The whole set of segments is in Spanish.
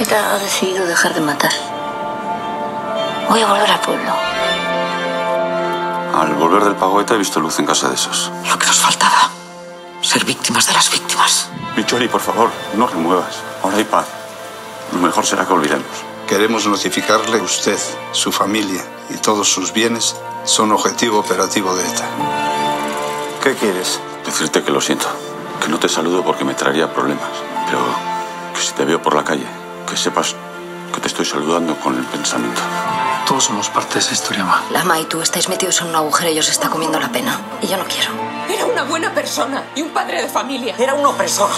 ETA ha decidido dejar de matar. Voy a volver al pueblo. Al volver del pago ETA he visto luz en casa de esos. Lo que nos faltaba. Ser víctimas de las víctimas. Michori, por favor, no remuevas. Ahora hay paz. Lo mejor será que olvidemos. Queremos notificarle que usted, su familia y todos sus bienes son objetivo operativo de ETA. ¿Qué quieres? Decirte que lo siento. Que no te saludo porque me traería problemas. Pero que si te veo por la calle, que sepas que te estoy saludando con el pensamiento. Todos somos parte de esa historia, Ma. Lama y tú estáis metidos en un agujero y os está comiendo la pena. Y yo no quiero. Era una buena persona y un padre de familia. Era un opresor.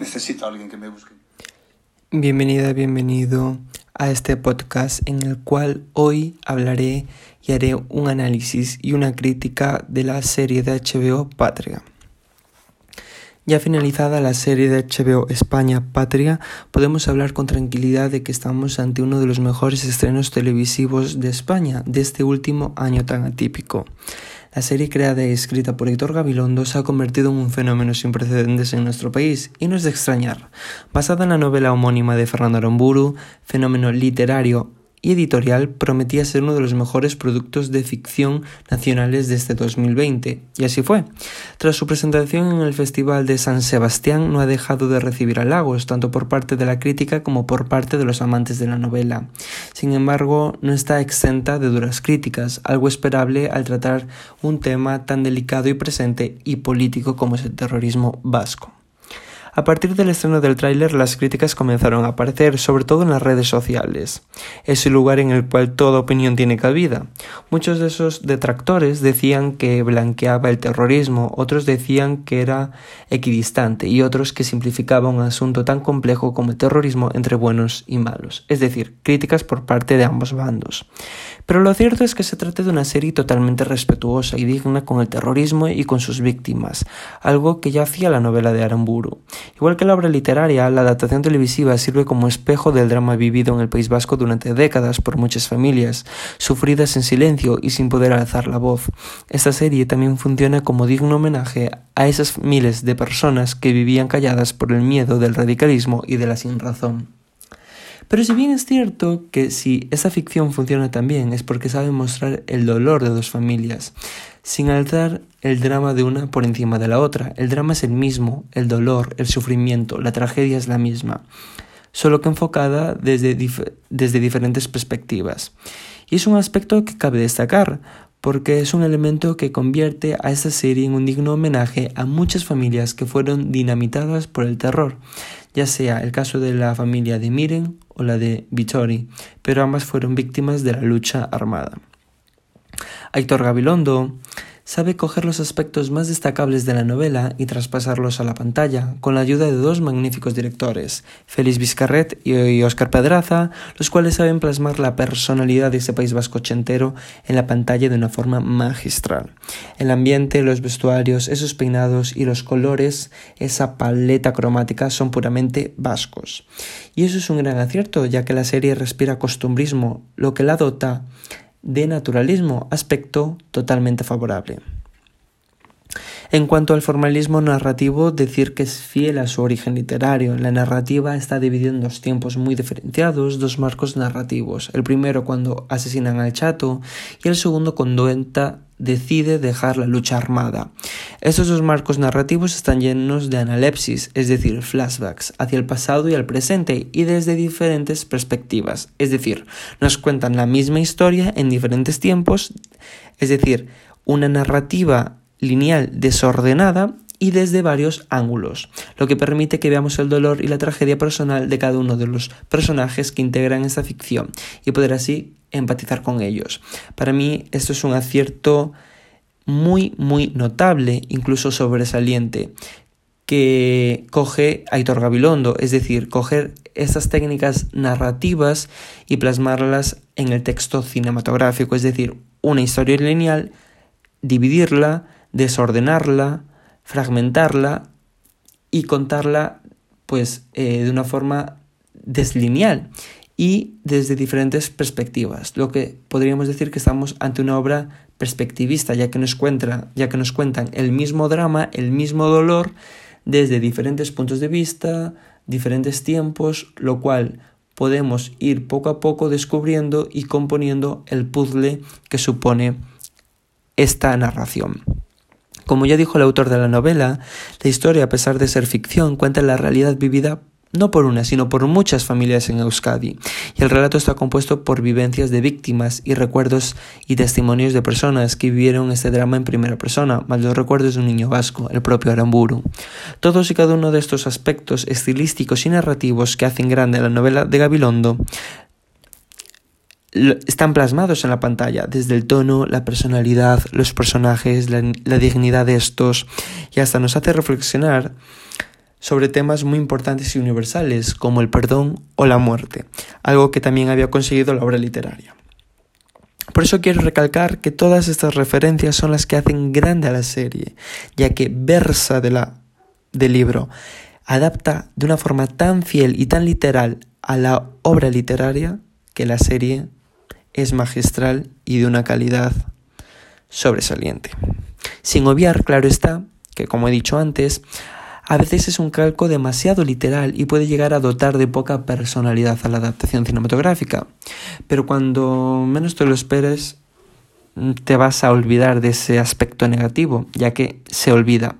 Necesito a alguien que me busque. Bienvenida, bienvenido a este podcast en el cual hoy hablaré y haré un análisis y una crítica de la serie de HBO Patria. Ya finalizada la serie de HBO España Patria, podemos hablar con tranquilidad de que estamos ante uno de los mejores estrenos televisivos de España de este último año tan atípico. La serie creada y escrita por Héctor Gabilondo se ha convertido en un fenómeno sin precedentes en nuestro país, y no es de extrañar. Basada en la novela homónima de Fernando Aramburu, fenómeno literario y editorial prometía ser uno de los mejores productos de ficción nacionales de este 2020, y así fue. Tras su presentación en el Festival de San Sebastián no ha dejado de recibir halagos, tanto por parte de la crítica como por parte de los amantes de la novela. Sin embargo, no está exenta de duras críticas, algo esperable al tratar un tema tan delicado y presente y político como es el terrorismo vasco. A partir del estreno del tráiler, las críticas comenzaron a aparecer, sobre todo en las redes sociales. Es el lugar en el cual toda opinión tiene cabida. Muchos de esos detractores decían que blanqueaba el terrorismo, otros decían que era equidistante y otros que simplificaba un asunto tan complejo como el terrorismo entre buenos y malos, es decir, críticas por parte de ambos bandos. Pero lo cierto es que se trata de una serie totalmente respetuosa y digna con el terrorismo y con sus víctimas, algo que ya hacía la novela de Aramburu. Igual que la obra literaria, la adaptación televisiva sirve como espejo del drama vivido en el País Vasco durante décadas por muchas familias, sufridas en silencio y sin poder alzar la voz. Esta serie también funciona como digno homenaje a esas miles de personas que vivían calladas por el miedo del radicalismo y de la sinrazón. Pero si bien es cierto que si esa ficción funciona tan bien es porque sabe mostrar el dolor de dos familias, sin alzar el drama de una por encima de la otra. El drama es el mismo, el dolor, el sufrimiento, la tragedia es la misma, solo que enfocada desde, desde diferentes perspectivas. Y es un aspecto que cabe destacar, porque es un elemento que convierte a esta serie en un digno homenaje a muchas familias que fueron dinamitadas por el terror, ya sea el caso de la familia de Miren o la de Vittori, pero ambas fueron víctimas de la lucha armada. Aitor Gabilondo sabe coger los aspectos más destacables de la novela y traspasarlos a la pantalla, con la ayuda de dos magníficos directores, Félix Vizcarret y Óscar Pedraza, los cuales saben plasmar la personalidad de ese país vasco ochentero en la pantalla de una forma magistral. El ambiente, los vestuarios, esos peinados y los colores, esa paleta cromática son puramente vascos. Y eso es un gran acierto, ya que la serie respira costumbrismo, lo que la dota de naturalismo, aspecto totalmente favorable. En cuanto al formalismo narrativo, decir que es fiel a su origen literario. La narrativa está dividida en dos tiempos muy diferenciados, dos marcos narrativos. El primero cuando asesinan al chato y el segundo cuando Enta decide dejar la lucha armada. Estos dos marcos narrativos están llenos de analepsis, es decir, flashbacks, hacia el pasado y al presente y desde diferentes perspectivas, es decir, nos cuentan la misma historia en diferentes tiempos, es decir, una narrativa lineal desordenada y desde varios ángulos, lo que permite que veamos el dolor y la tragedia personal de cada uno de los personajes que integran esta ficción y poder así empatizar con ellos. Para mí esto es un acierto muy, muy notable, incluso sobresaliente, que coge Aitor Gabilondo, es decir, coger estas técnicas narrativas y plasmarlas en el texto cinematográfico, es decir, una historia lineal, dividirla, desordenarla, fragmentarla y contarla pues eh, de una forma deslineal y desde diferentes perspectivas, lo que podríamos decir que estamos ante una obra perspectivista, ya que nos, cuenta, ya que nos cuentan el mismo drama, el mismo dolor desde diferentes puntos de vista, diferentes tiempos, lo cual podemos ir poco a poco descubriendo y componiendo el puzzle que supone esta narración. Como ya dijo el autor de la novela, la historia, a pesar de ser ficción, cuenta la realidad vivida no por una, sino por muchas familias en Euskadi, y el relato está compuesto por vivencias de víctimas y recuerdos y testimonios de personas que vivieron este drama en primera persona, más los recuerdos de un niño vasco, el propio Aramburu. Todos y cada uno de estos aspectos estilísticos y narrativos que hacen grande la novela de Gabilondo están plasmados en la pantalla, desde el tono, la personalidad, los personajes, la, dignidad de estos, y hasta nos hace reflexionar sobre temas muy importantes y universales como el perdón o la muerte, algo que también había conseguido la obra literaria. Por eso quiero recalcar que todas estas referencias son las que hacen grande a la serie, ya que versa de la, del libro adapta de una forma tan fiel y tan literal a la obra literaria que la serie es magistral y de una calidad sobresaliente. Sin obviar, claro está, que como he dicho antes, a veces es un calco demasiado literal y puede llegar a dotar de poca personalidad a la adaptación cinematográfica. Pero cuando menos te lo esperes, te vas a olvidar de ese aspecto negativo, ya que se olvida.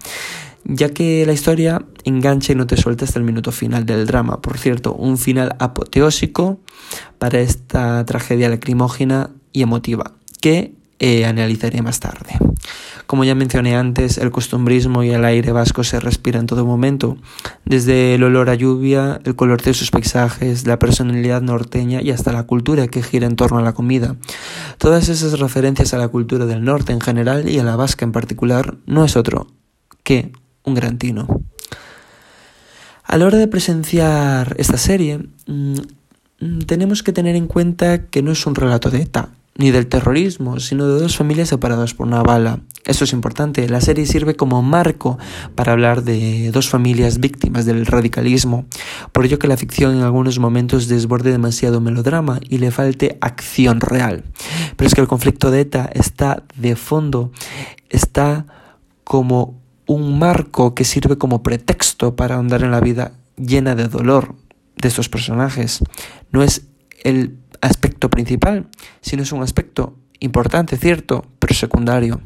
Ya que la historia engancha y no te suelta hasta el minuto final del drama. Por cierto, un final apoteósico para esta tragedia lacrimógena y emotiva, que eh, analizaré más tarde. Como ya mencioné antes, el costumbrismo y el aire vasco se respira en todo momento, desde el olor a lluvia, el color de sus paisajes, la personalidad norteña y hasta la cultura que gira en torno a la comida. Todas esas referencias a la cultura del norte en general y a la vasca en particular no es otro que un gran tino. A la hora de presenciar esta serie, mm, tenemos que tener en cuenta que no es un relato de ETA, ni del terrorismo, sino de dos familias separadas por una bala. Esto es importante. La serie sirve como marco para hablar de dos familias víctimas del radicalismo. Por ello que la ficción en algunos momentos desborde demasiado melodrama y le falte acción real. Pero es que el conflicto de ETA está de fondo, está como un marco que sirve como pretexto para ahondar en la vida llena de dolor de estos personajes. No es el aspecto principal, sino es un aspecto importante, cierto, pero secundario.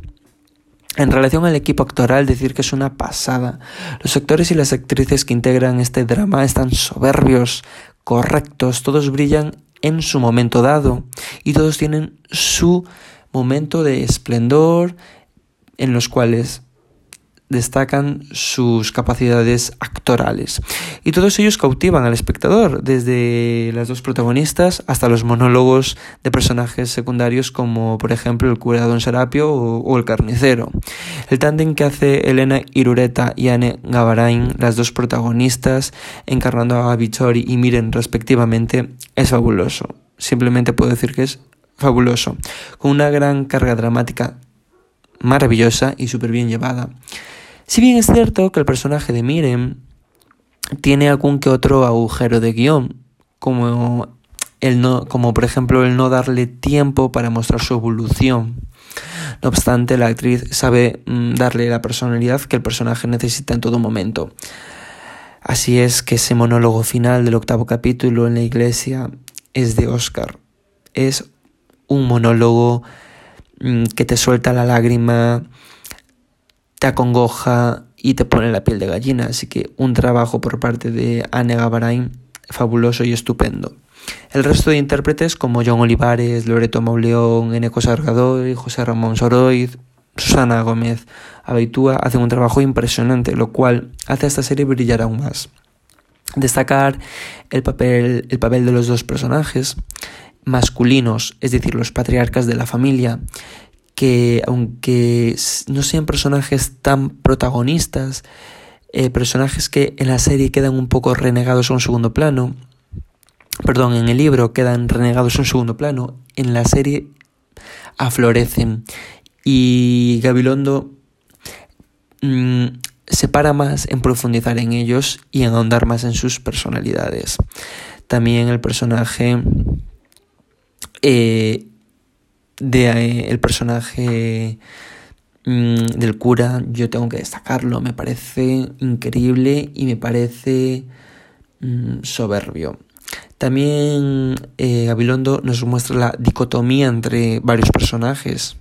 En relación al equipo actoral, decir que es una pasada. Los actores y las actrices que integran este drama están soberbios, correctos, todos brillan en su momento dado y todos tienen su momento de esplendor en los cuales destacan sus capacidades actorales. Y todos ellos cautivan al espectador, desde las dos protagonistas hasta los monólogos de personajes secundarios como por ejemplo el cura Don Serapio o, el carnicero. El tándem que hace Elena Irureta y Anne Gavarain, las dos protagonistas, encarnando a Vichori y Miren respectivamente, es fabuloso. Simplemente puedo decir que es fabuloso, con una gran carga dramática maravillosa y súper bien llevada. Si bien es cierto que el personaje de Miren tiene algún que otro agujero de guion, como, el no, como por ejemplo el no darle tiempo para mostrar su evolución. No obstante, la actriz sabe mm, darle la personalidad que el personaje necesita en todo momento. Así es que ese monólogo final del octavo capítulo en la iglesia es de Oscar. Es un monólogo que te suelta la lágrima, te acongoja y te pone la piel de gallina. Así que un trabajo por parte de Anne Gavarain fabuloso y estupendo. El resto de intérpretes como John Olivares, Loreto Mauleón, Eneco Sargadoy, José Ramón Soroiz, Susana Gómez Abeitúa hacen un trabajo impresionante, lo cual hace a esta serie brillar aún más. Destacar el papel, el papel de los dos personajes masculinos, es decir, los patriarcas de la familia, que aunque no sean personajes tan protagonistas, eh, personajes que en la serie quedan un poco renegados a un segundo plano, perdón, en el libro quedan renegados a un segundo plano, en la serie aflorecen y Gabilondo mm, se para más en profundizar en ellos y en ahondar más en sus personalidades. También el personaje eh, de eh, el personaje mm, del cura yo tengo que destacarlo, me parece increíble y me parece mm, soberbio. También eh, Gabilondo nos muestra la dicotomía entre varios personajes,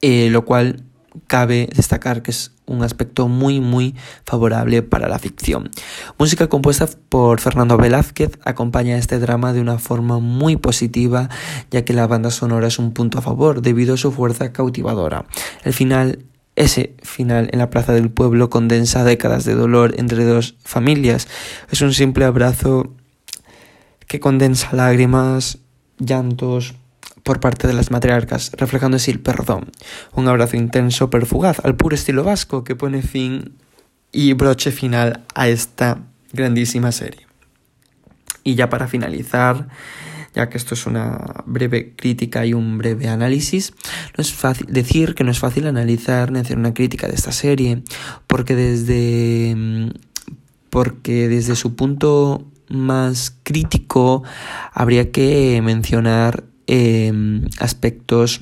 eh, lo cual cabe destacar que es un aspecto muy muy favorable para la ficción. Música compuesta por Fernando Velázquez acompaña este drama de una forma muy positiva ya que la banda sonora es un punto a favor debido a su fuerza cautivadora. El final ese final en la plaza del pueblo condensa décadas de dolor entre dos familias. Es un simple abrazo que condensa lágrimas, llantos, por parte de las matriarcas, reflejando así el perdón. Un abrazo intenso pero fugaz, al puro estilo vasco, que pone fin y broche final a esta grandísima serie. Y ya para finalizar, ya que esto es una breve crítica y un breve análisis, no es fácil decir que no es fácil analizar ni hacer una crítica de esta serie, porque desde porque desde su punto más crítico habría que mencionar Em, aspectos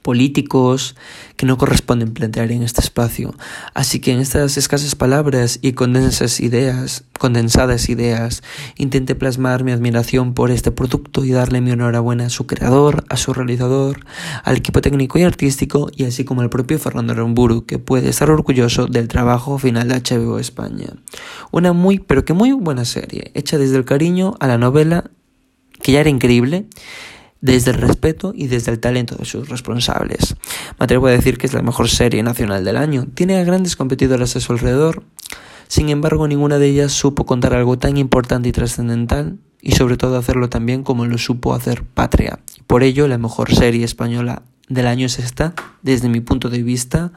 políticos que no corresponden plantear en este espacio. Así que en estas escasas palabras y condensas ideas, condensadas ideas, intenté plasmar mi admiración por este producto y darle mi enhorabuena a su creador, a su realizador, al equipo técnico y artístico y así como al propio Fernando Ramburu, que puede estar orgulloso del trabajo final de HBO España. Una muy pero que muy buena serie, hecha desde el cariño a la novela que ya era increíble, desde el respeto y desde el talento de sus responsables. Me atrevo a decir que es la mejor serie nacional del año. Tiene a grandes competidoras a su alrededor. Sin embargo, ninguna de ellas supo contar algo tan importante y trascendental y sobre todo hacerlo tan bien como lo supo hacer Patria. Por ello, la mejor serie española del año es esta, desde mi punto de vista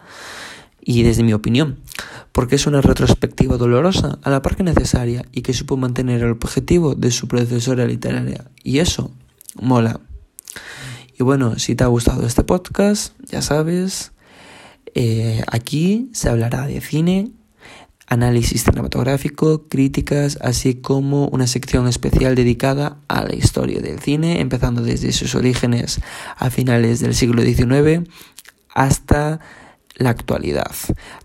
y desde mi opinión, porque es una retrospectiva dolorosa, a la par que necesaria, y que supo mantener el objetivo de su predecesora literaria. Y eso mola. Y bueno, si te ha gustado este podcast, ya sabes, eh, aquí se hablará de cine, análisis cinematográfico, críticas, así como una sección especial dedicada a la historia del cine, empezando desde sus orígenes a finales del siglo XIX hasta la actualidad.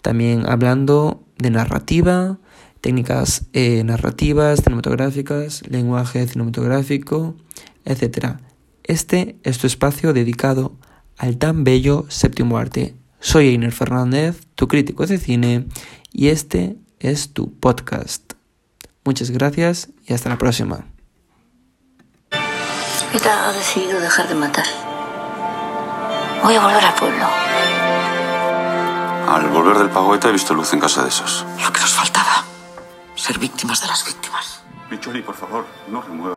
También hablando de narrativa, técnicas eh, narrativas, cinematográficas, lenguaje cinematográfico, etc. Este es tu espacio dedicado al tan bello séptimo arte. Soy Einer Fernández, tu crítico de cine, y este es tu podcast. Muchas gracias y hasta la próxima. ha decidido dejar de matar. Voy a volver al pueblo. Al volver del pagoeta he visto luz en casa de esos. Lo que nos faltaba. Ser víctimas de las víctimas. Micholi, por favor, no remueva.